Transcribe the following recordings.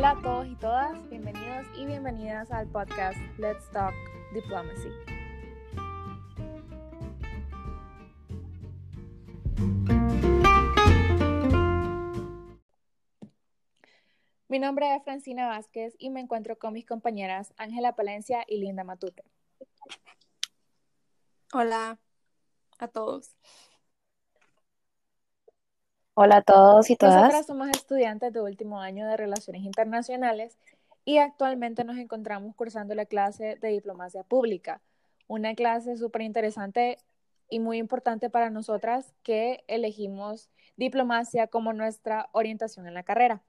Hola a todos y todas, bienvenidos y bienvenidas al podcast Let's Talk Diplomacy. Mi nombre es Francina Vázquez y me encuentro con mis compañeras Ángela Palencia y Linda Matute. Hola a todos. Hola a todos y todas. Nosotras somos estudiantes de último año de Relaciones Internacionales y actualmente nos encontramos cursando la clase de Diplomacia Pública, una clase súper interesante y muy importante para nosotras que elegimos diplomacia como nuestra orientación en la carrera.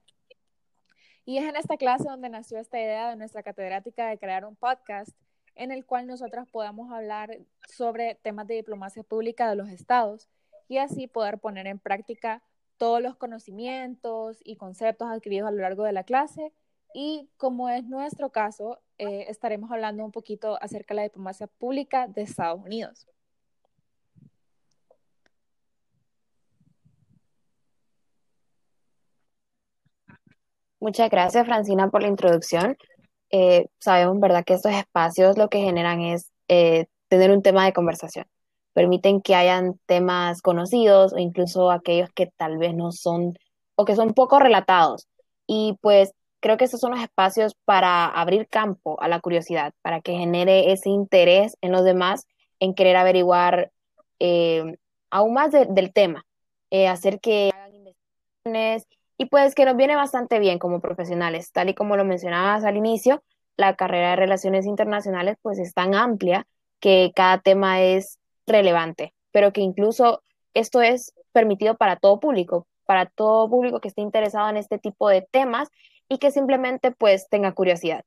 Y es en esta clase donde nació esta idea de nuestra catedrática de crear un podcast en el cual nosotras podamos hablar sobre temas de diplomacia pública de los estados y así poder poner en práctica todos los conocimientos y conceptos adquiridos a lo largo de la clase. Y como es nuestro caso, eh, estaremos hablando un poquito acerca de la diplomacia pública de Estados Unidos. Muchas gracias, Francina, por la introducción. Eh, sabemos, ¿verdad?, que estos espacios lo que generan es eh, tener un tema de conversación permiten que hayan temas conocidos o incluso aquellos que tal vez no son o que son poco relatados. Y pues creo que estos son los espacios para abrir campo a la curiosidad, para que genere ese interés en los demás en querer averiguar eh, aún más del tema, eh, hacer que hagan investigaciones y pues que nos viene bastante bien como profesionales, tal y como lo mencionabas al inicio, la carrera de relaciones internacionales pues es tan amplia que cada tema es relevante, pero que incluso esto es permitido para todo público, para todo público que esté interesado en este tipo de temas y que simplemente pues tenga curiosidad.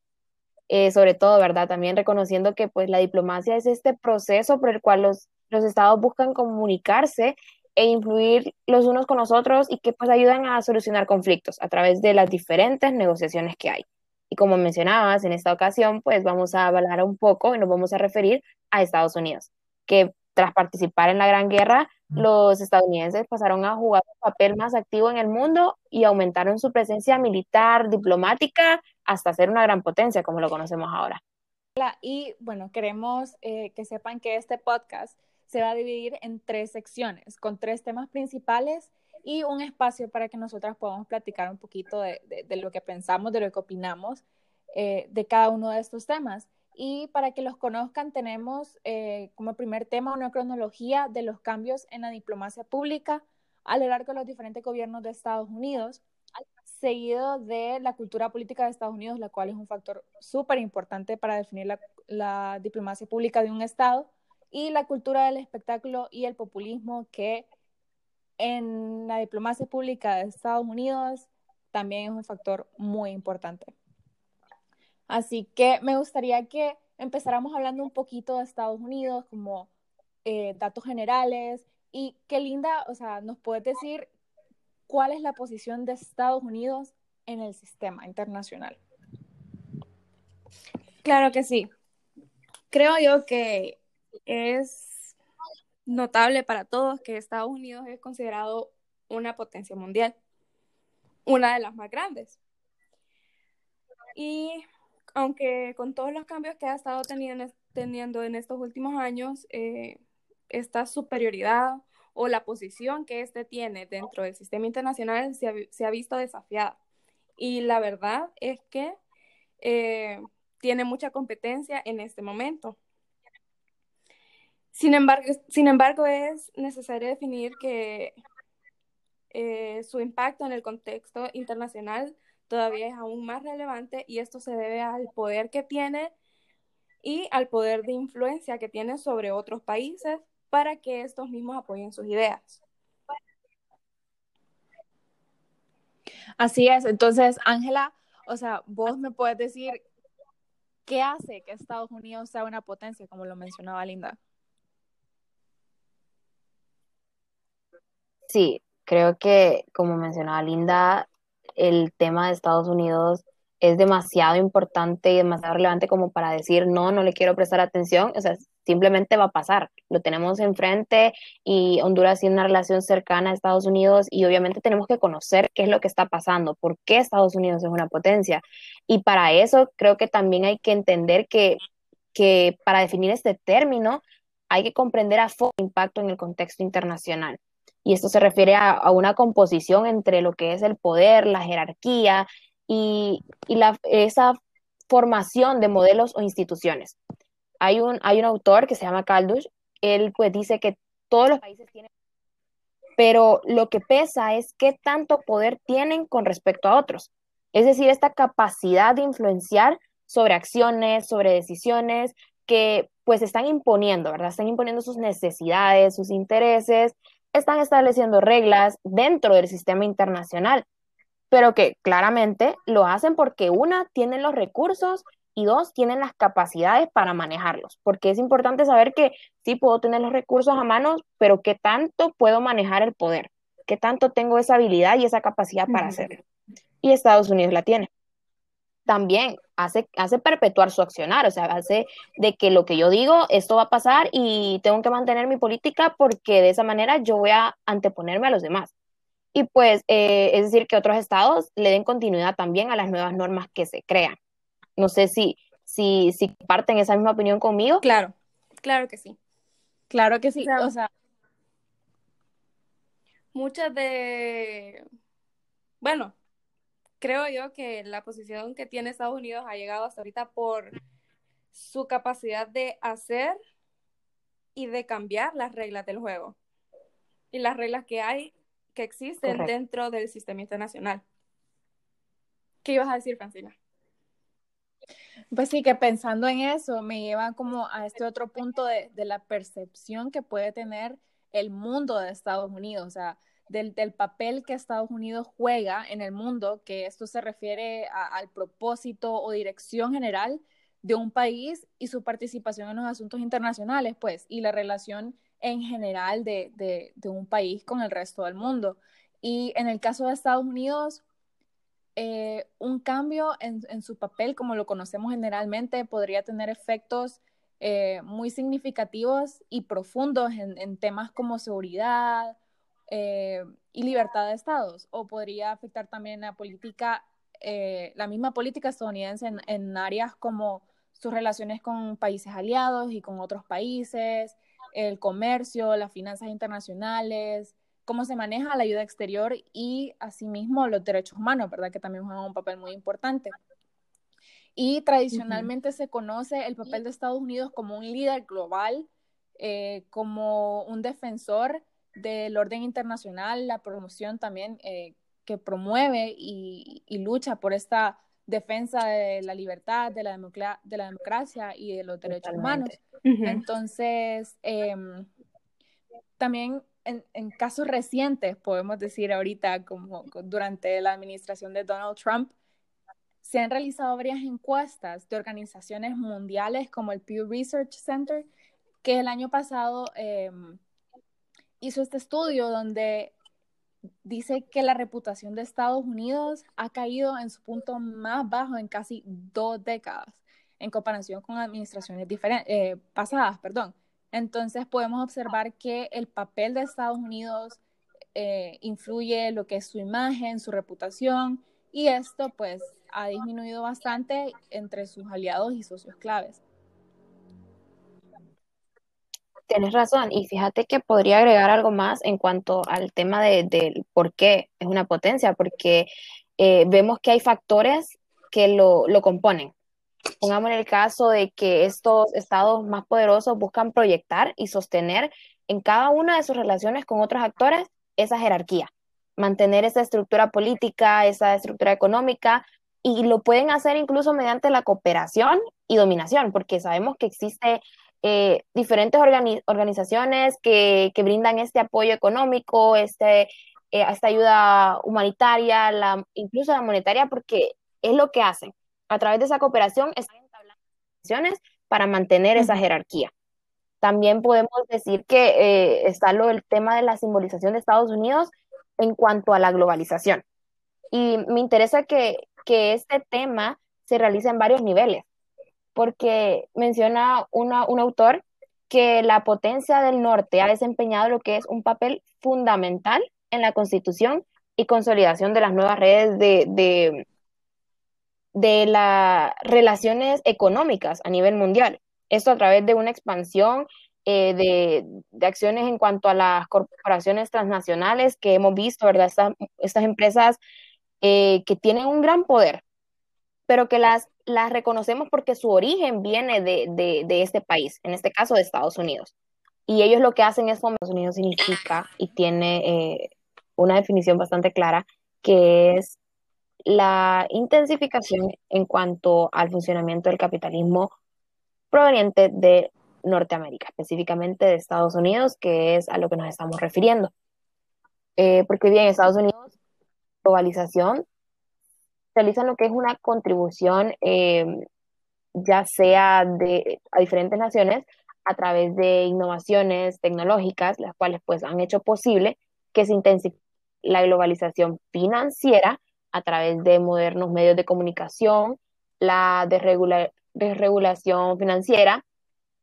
Eh, sobre todo, ¿verdad? También reconociendo que pues la diplomacia es este proceso por el cual los, los estados buscan comunicarse e influir los unos con los otros y que pues ayudan a solucionar conflictos a través de las diferentes negociaciones que hay. Y como mencionabas, en esta ocasión pues vamos a hablar un poco y nos vamos a referir a Estados Unidos, que tras participar en la Gran Guerra, los estadounidenses pasaron a jugar un papel más activo en el mundo y aumentaron su presencia militar, diplomática, hasta ser una gran potencia como lo conocemos ahora. Y bueno, queremos eh, que sepan que este podcast se va a dividir en tres secciones, con tres temas principales y un espacio para que nosotras podamos platicar un poquito de, lo que pensamos, de lo que opinamos eh, de cada uno de estos temas. Y para que los conozcan, tenemos eh, como primer tema una cronología de los cambios en la diplomacia pública a lo largo de los diferentes gobiernos de Estados Unidos, seguido de la cultura política de Estados Unidos, la cual es un factor súper importante para definir la, la, diplomacia pública de un Estado, y la cultura del espectáculo y el populismo, que en la diplomacia pública de Estados Unidos también es un factor muy importante. Así que me gustaría que empezáramos hablando un poquito de Estados Unidos, como eh, datos generales, y qué linda, o sea, nos puedes decir cuál es la posición de Estados Unidos en el sistema internacional. Claro que sí. Creo yo que es notable para todos que Estados Unidos es considerado una potencia mundial, una de las más grandes. Y aunque con todos los cambios que ha estado teniendo, en estos últimos años, eh, esta superioridad o la posición que éste tiene dentro del sistema internacional se ha, visto desafiada. Y la verdad es que eh, tiene mucha competencia en este momento. Sin embargo, sin embargo es necesario definir que eh, su impacto en el contexto internacional todavía es aún más relevante y esto se debe al poder que tiene y al poder de influencia que tiene sobre otros países para que estos mismos apoyen sus ideas. Así es, entonces Ángela, o sea, vos me puedes decir qué hace que Estados Unidos sea una potencia, como lo mencionaba Linda. Sí, creo que como mencionaba Linda, el tema de Estados Unidos es demasiado importante y demasiado relevante como para decir, no, no le quiero prestar atención. O sea, simplemente va a pasar. Lo tenemos enfrente y Honduras tiene una relación cercana a Estados Unidos y obviamente tenemos que conocer qué es lo que está pasando, por qué Estados Unidos es una potencia. Y para eso creo que también hay que entender que, que para definir este término hay que comprender a fondo el impacto en el contexto internacional. Y esto se refiere a, una composición entre lo que es el poder, la jerarquía y, la, esa formación de modelos o instituciones. Hay un, hay un autor que se llama Caldush, él pues dice que todos los países tienen, pero lo que pesa es qué tanto poder tienen con respecto a otros. Es decir, esta capacidad de influenciar sobre acciones, sobre decisiones que pues están imponiendo, ¿verdad? Están imponiendo sus necesidades, sus intereses, están estableciendo reglas dentro del sistema internacional, pero que claramente lo hacen porque una, tienen los recursos y dos, tienen las capacidades para manejarlos, porque es importante saber que sí puedo tener los recursos a mano, pero qué tanto puedo manejar el poder, qué tanto tengo esa habilidad y esa capacidad para hacerlo. Y Estados Unidos la tiene. También hace, hace perpetuar su accionar, o sea, hace de que lo que yo digo, esto va a pasar y tengo que mantener mi política porque de esa manera yo voy a anteponerme a los demás. Y pues, eh, es decir, que otros estados le den continuidad también a las nuevas normas que se crean. No sé si, si, si parten esa misma opinión conmigo. Claro, claro que sí. Claro que sí. O sea, muchas de, bueno, creo yo que la posición que tiene Estados Unidos ha llegado hasta ahorita por su capacidad de hacer y de cambiar las reglas del juego y las reglas que hay, que existen dentro del sistema internacional. ¿Qué ibas a decir, Francina? Pues sí, que pensando en eso me lleva como a este otro punto de, la percepción que puede tener el mundo de Estados Unidos, o sea, del, papel que Estados Unidos juega en el mundo, que esto se refiere al propósito o dirección general de un país y su participación en los asuntos internacionales, pues, y la relación en general de, de un país con el resto del mundo. Y en el caso de Estados Unidos, eh, un cambio en, su papel, como lo conocemos generalmente, podría tener efectos eh, muy significativos y profundos en, temas como seguridad eh, y libertad de estados, o podría afectar también la política, la misma política estadounidense en áreas como sus relaciones con países aliados y con otros países, el comercio, las finanzas internacionales, cómo se maneja la ayuda exterior y asimismo los derechos humanos, ¿verdad? Que también juegan un papel muy importante. Y tradicionalmente se conoce el papel de Estados Unidos como un líder global, eh, como un defensor del orden internacional, la promoción también eh, que promueve y, lucha por esta defensa de la libertad, de la, de la democracia y de los derechos humanos. Entonces, em, también en, casos recientes, podemos decir ahorita, como durante la administración de Donald Trump, se han realizado varias encuestas de organizaciones mundiales como el Pew Research Center, que el año pasado em, hizo este estudio donde dice que la reputación de Estados Unidos ha caído en su punto más bajo en casi dos décadas en comparación con administraciones eh, pasadas, perdón. Entonces podemos observar que el papel de Estados Unidos eh, influye lo que es su imagen, su reputación, y esto pues ha disminuido bastante entre sus aliados y socios claves. Tienes razón, y fíjate que podría agregar algo más en cuanto al tema de, por qué es una potencia, porque eh, vemos que hay factores que lo, lo componen. Pongamos en el caso de que estos estados más poderosos buscan proyectar y sostener en cada una de sus relaciones con otros actores esa jerarquía, mantener esa estructura política, esa estructura económica, y lo pueden hacer incluso mediante la cooperación y dominación, porque sabemos que existe eh, diferentes organizaciones que, brindan este apoyo económico, este, eh, esta ayuda humanitaria, la, incluso la monetaria, porque es lo que hacen a través de esa cooperación están entablando acciones para mantener esa jerarquía. También podemos decir que eh, está lo, el tema de la simbolización de Estados Unidos en cuanto a la globalización. Y me interesa que, que este tema se realice en varios niveles, porque menciona una, un autor que la potencia del norte ha desempeñado lo que es un papel fundamental en la constitución y consolidación de las nuevas redes de, de, las relaciones económicas a nivel mundial. Esto a través de una expansión eh, de, acciones en cuanto a las corporaciones transnacionales que hemos visto, ¿verdad? Estas, empresas eh, que tienen un gran poder, pero que las, las reconocemos porque su origen viene de, este país, en este caso de Estados Unidos. Y ellos lo que hacen es, Estados Unidos significa y tiene eh, una definición bastante clara, que es la intensificación en cuanto al funcionamiento del capitalismo proveniente de Norteamérica, específicamente de Estados Unidos, que es a lo que nos estamos refiriendo. Eh, porque bien, Estados Unidos, globalización, realizan lo que es una contribución, eh, ya sea de, a diferentes naciones, a través de innovaciones tecnológicas, las cuales pues han hecho posible que se intensifique la globalización financiera a través de modernos medios de comunicación, la desregulación financiera,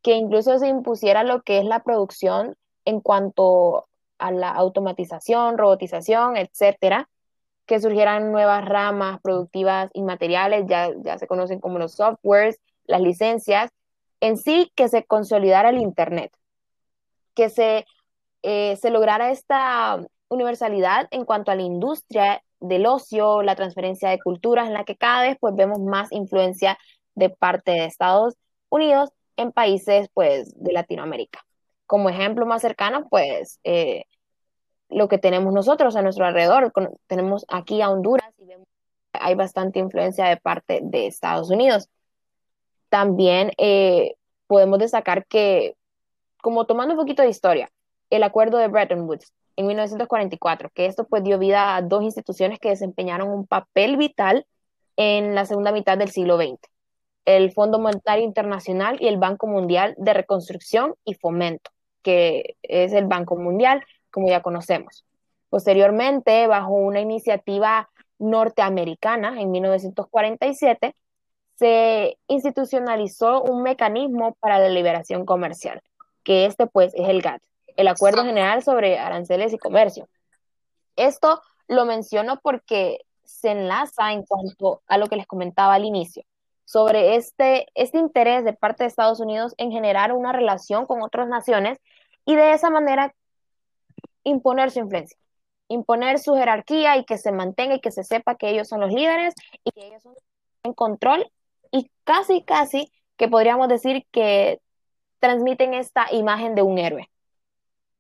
que incluso se impusiera lo que es la producción en cuanto a la automatización, robotización, etcétera, que surgieran nuevas ramas productivas inmateriales, ya, ya se conocen como los softwares, las licencias, en sí que se consolidara el Internet, que se, eh, se lograra esta universalidad en cuanto a la industria del ocio, la transferencia de culturas, en la que cada vez pues vemos más influencia de parte de Estados Unidos en países pues de Latinoamérica. Como ejemplo más cercano, pues eh, lo que tenemos nosotros a nuestro alrededor, tenemos aquí a Honduras y vemos que hay bastante influencia de parte de Estados Unidos. También eh, podemos destacar que, como tomando un poquito de historia, el acuerdo de Bretton Woods en 1944, que esto pues dio vida a dos instituciones que desempeñaron un papel vital en la segunda mitad del siglo XX, el Fondo Monetario Internacional y el Banco Mundial de Reconstrucción y Fomento, que es el Banco Mundial, como ya conocemos. Posteriormente, bajo una iniciativa norteamericana en 1947, se institucionalizó un mecanismo para la liberación comercial, que este pues es el GATT, el Acuerdo General sobre Aranceles y Comercio. Esto lo menciono porque se enlaza en cuanto a lo que les comentaba al inicio, sobre este, este interés de parte de Estados Unidos en generar una relación con otras naciones y de esa manera imponer su influencia, imponer su jerarquía y que se mantenga y que se sepa que ellos son los líderes y que ellos son en control y casi, casi que podríamos decir que transmiten esta imagen de un héroe.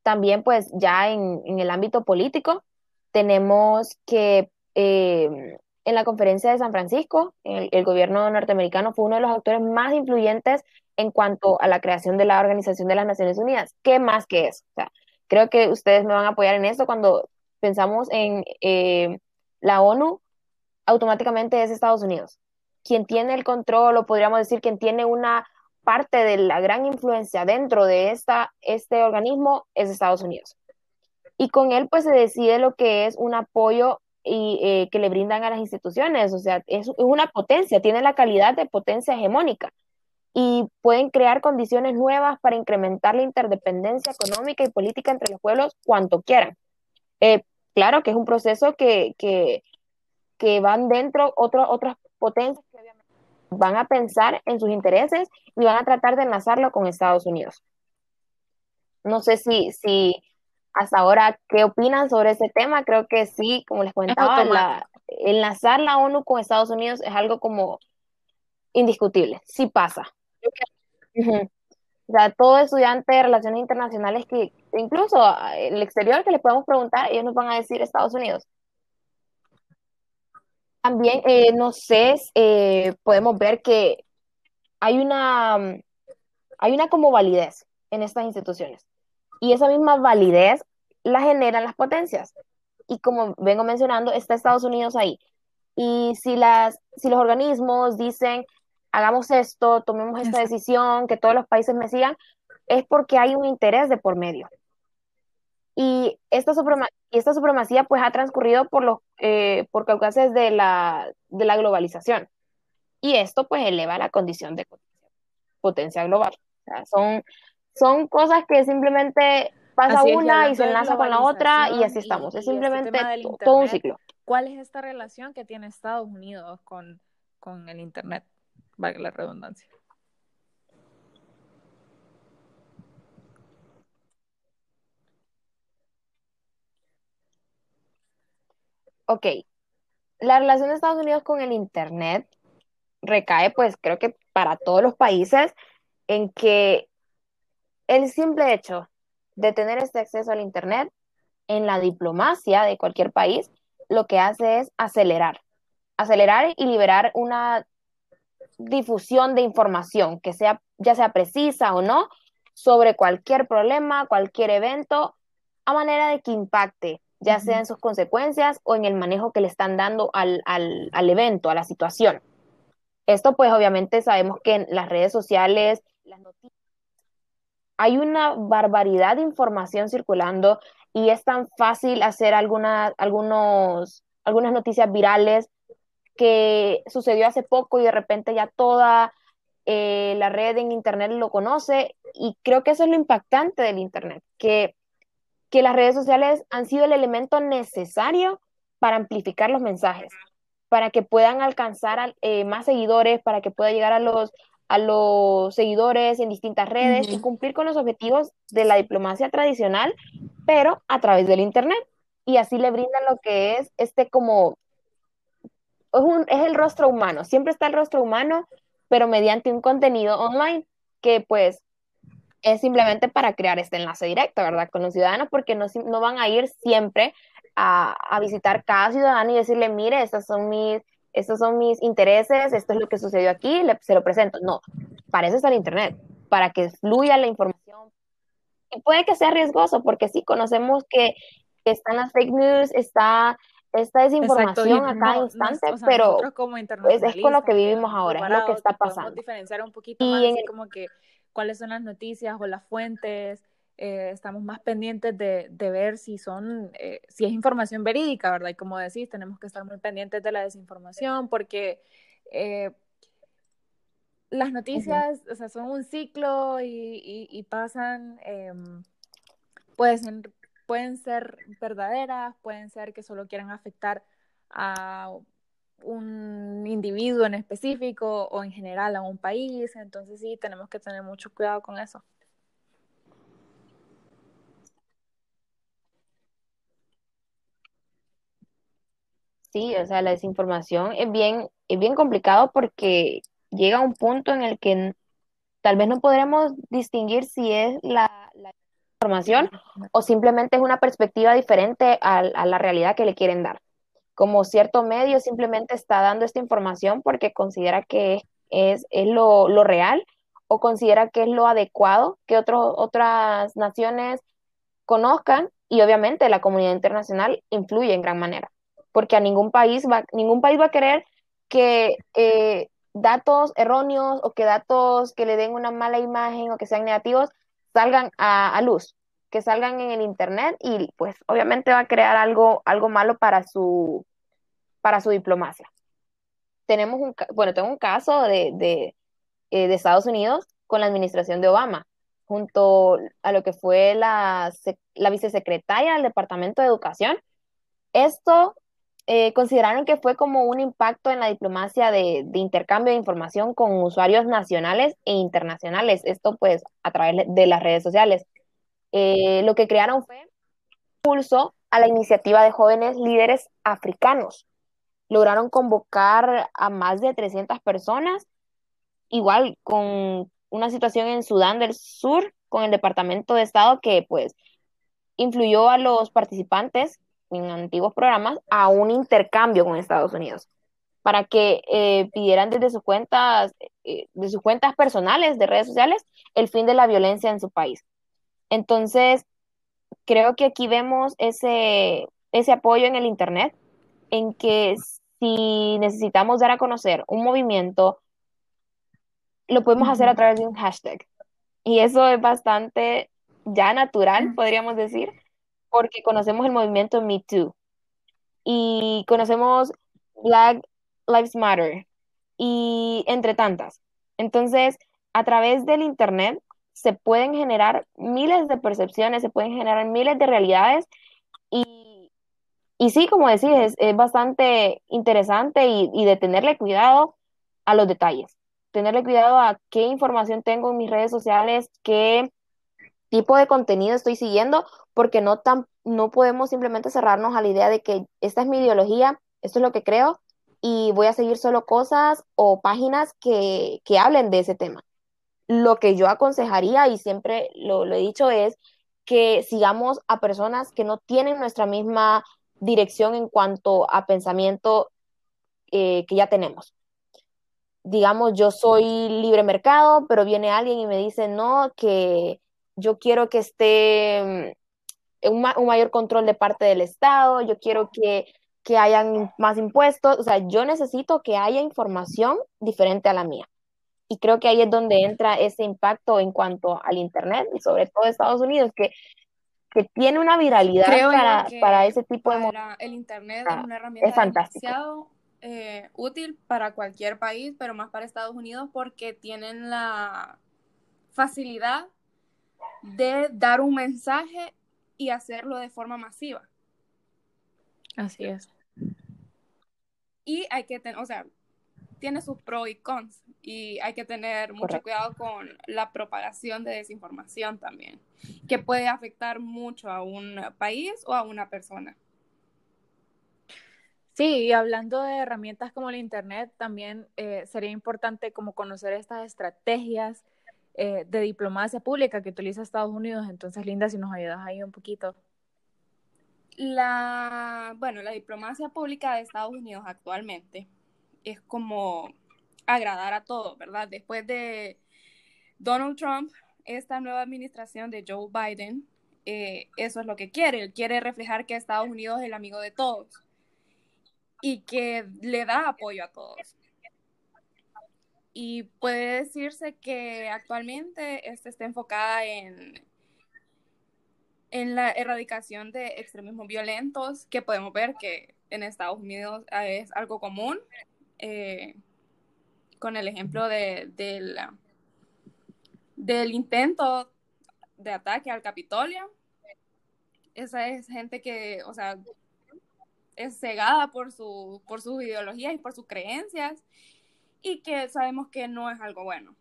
También pues ya en, el ámbito político tenemos que eh, en la conferencia de San Francisco, el, gobierno norteamericano fue uno de los actores más influyentes en cuanto a la creación de la Organización de las Naciones Unidas. ¿Qué más que eso? Creo que ustedes me van a apoyar en esto cuando pensamos en eh, la ONU, automáticamente es Estados Unidos. Quien tiene el control, o podríamos decir, quien tiene una parte de la gran influencia dentro de esta, este organismo es Estados Unidos. Y con él pues se decide lo que es un apoyo y, eh, que le brindan a las instituciones, o sea, es, una potencia, tiene la calidad de potencia hegemónica y pueden crear condiciones nuevas para incrementar la interdependencia económica y política entre los pueblos cuanto quieran. Eh, claro que es un proceso que, que, que van dentro otro, otras potencias que van a pensar en sus intereses y van a tratar de enlazarlo con Estados Unidos. No sé si, si hasta ahora, ¿qué opinan sobre ese tema? Creo que sí, como les comentaba, enlazar la ONU con Estados Unidos es algo como indiscutible, sí pasa. O sea, todo estudiante de relaciones internacionales que incluso el exterior que le podemos preguntar, ellos nos van a decir Estados Unidos. También, eh, no sé, eh, podemos ver que hay una, hay una como validez en estas instituciones. Y esa misma validez la generan las potencias. Y como vengo mencionando, está Estados Unidos ahí. Y si, las, si los organismos dicen, hagamos esto, tomemos esta decisión, que todos los países me sigan, es porque hay un interés de por medio. Y esta, y esta supremacía pues ha transcurrido por los eh, por caucases de la, de la globalización. Y esto pues eleva la condición de potencia global. son son cosas que simplemente pasa una y se enlaza con la otra y así estamos. es este simplemente todo un ciclo. ¿Cuál es esta relación que tiene Estados Unidos con, con el Internet? Valga la redundancia. Ok, la relación de Estados Unidos con el Internet recae, pues creo que para todos los países, en que el simple hecho de tener este acceso al Internet en la diplomacia de cualquier país, lo que hace es acelerar, acelerar y liberar una difusión de información que sea, ya sea precisa o no, sobre cualquier problema, cualquier evento, a manera de que impacte, ya sea en sus consecuencias o en el manejo que le están dando al, al evento, a la situación. Esto pues obviamente sabemos que en las redes sociales, las noticias, hay una barbaridad de información circulando y es tan fácil hacer algunas algunos, algunas noticias virales que sucedió hace poco y de repente ya toda eh, la red en Internet lo conoce y creo que eso es lo impactante del Internet, que, que las redes sociales han sido el elemento necesario para amplificar los mensajes para que puedan alcanzar eh, más seguidores, para que pueda llegar a los, a los seguidores en distintas redes y cumplir con los objetivos de la diplomacia tradicional, pero a través del Internet. Y así le brindan lo que es este como, es, un, es el rostro humano, siempre está el rostro humano, pero mediante un contenido online que pues es simplemente para crear este enlace directo, ¿verdad? Con los ciudadanos, porque no, no van a ir siempre a, visitar cada ciudadano y decirle, mire, estos son mis, estos son mis intereses, esto es lo que sucedió aquí, se lo presento. No, para eso está el Internet, para que fluya la información. Y puede que sea riesgoso, porque sí, conocemos que, están las fake news, está esta desinformación a cada instante, pero es, con lo que vivimos ahora, es lo que está pasando. diferenciar un poquito y más, como que cuáles son las noticias o las fuentes, eh, estamos más pendientes de, ver si son, eh, si es información verídica, ¿verdad? Y como decís, tenemos que estar muy pendientes de la desinformación porque eh, las noticias, o sea, son un ciclo y, pasan, em, pueden, pueden ser verdaderas, pueden ser que solo quieran afectar a un individuo en específico o en general a un país, entonces sí, tenemos que tener mucho cuidado con eso. Sí, o sea, la desinformación es bien, es bien complicado porque llega un punto en el que tal vez no podremos distinguir si es la, información o simplemente es una perspectiva diferente a, la realidad que le quieren dar. Como cierto medio simplemente está dando esta información porque considera que es, es lo, lo, real o considera que es lo adecuado que otros otras naciones conozcan y obviamente la comunidad internacional influye en gran manera porque a ningún país va, ningún país va a querer que eh, datos erróneos o que datos que le den una mala imagen o que sean negativos salgan a, luz, que salgan en el internet y pues obviamente va a crear algo, algo malo para su, para su diplomacia. Tenemos un, bueno, tengo un caso de, de, eh, de Estados Unidos con la administración de Obama, junto a lo que fue la, la vicesecretaria del Departamento de Educación. Esto eh, consideraron que fue como un impacto en la diplomacia de, intercambio de información con usuarios nacionales e internacionales, esto pues a través de las redes sociales. Eh, lo que crearon fue impulso a la iniciativa de jóvenes líderes africanos. Lograron convocar a más de 300 personas, igual con una situación en Sudán del Sur, con el Departamento de Estado que pues influyó a los participantes en antiguos programas a un intercambio con Estados Unidos para que eh, pidieran desde sus cuentas, eh, de sus cuentas personales de redes sociales, el fin de la violencia en su país. Entonces, creo que aquí vemos ese, ese apoyo en el Internet, en que si necesitamos dar a conocer un movimiento, lo podemos hacer a través de un hashtag. Y eso es bastante ya natural, podríamos decir, porque conocemos el movimiento Me Too y conocemos Black Lives Matter y entre tantas. Entonces, a través del Internet se pueden generar miles de percepciones, se pueden generar miles de realidades y, y sí, como decís, es, es bastante interesante y, y de tenerle cuidado a los detalles, tenerle cuidado a qué información tengo en mis redes sociales, qué tipo de contenido estoy siguiendo, porque no, tan, no podemos simplemente cerrarnos a la idea de que esta es mi ideología, esto es lo que creo, y voy a seguir solo cosas o páginas que, que hablen de ese tema. Lo que yo aconsejaría, y siempre lo, lo he dicho, es que sigamos a personas que no tienen nuestra misma dirección en cuanto a pensamiento eh, que ya tenemos. Digamos, yo soy libre mercado, pero viene alguien y me dice, no, que yo quiero que esté mm, un, un mayor control de parte del Estado, yo quiero que que hayan más impuestos, o sea, yo necesito que haya información diferente a la mía. Y creo que ahí es donde entra ese impacto en cuanto al Internet y sobre todo Estados Unidos, que, que tiene una viralidad para, para, ese tipo para de... El Internet es una herramienta es fantástico. demasiado eh, útil para cualquier país, pero más para Estados Unidos porque tienen la facilidad de dar un mensaje y hacerlo de forma masiva. Así es. Y hay que tener, o sea, tiene sus pros y cons y hay que tener mucho Correcto. cuidado con la propagación de desinformación también, que puede afectar mucho a un país o a una persona. Sí, y hablando de herramientas como el Internet, también eh, sería importante como conocer estas estrategias eh, de diplomacia pública que utiliza Estados Unidos. Entonces, Linda, si nos ayudas ahí un poquito. La, bueno, la diplomacia pública de Estados Unidos actualmente es como agradar a todos, ¿verdad? Después de Donald Trump, esta nueva administración de Joe Biden, eh, eso es lo que quiere. Él quiere reflejar que Estados Unidos es el amigo de todos y que le da apoyo a todos. Y puede decirse que actualmente esta está enfocada en en la erradicación de extremismos violentos, que podemos ver que en Estados Unidos es algo común, eh, con el ejemplo de, de del intento de ataque al Capitolio. Esa es gente que, o sea, es cegada por, su, por sus ideologías y por sus creencias y que sabemos que no es algo bueno.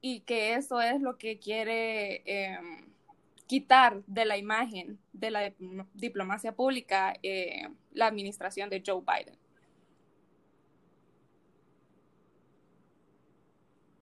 Y que eso es lo que quiere... Eh, quitar de la imagen de la diplomacia pública eh, la administración de Joe Biden.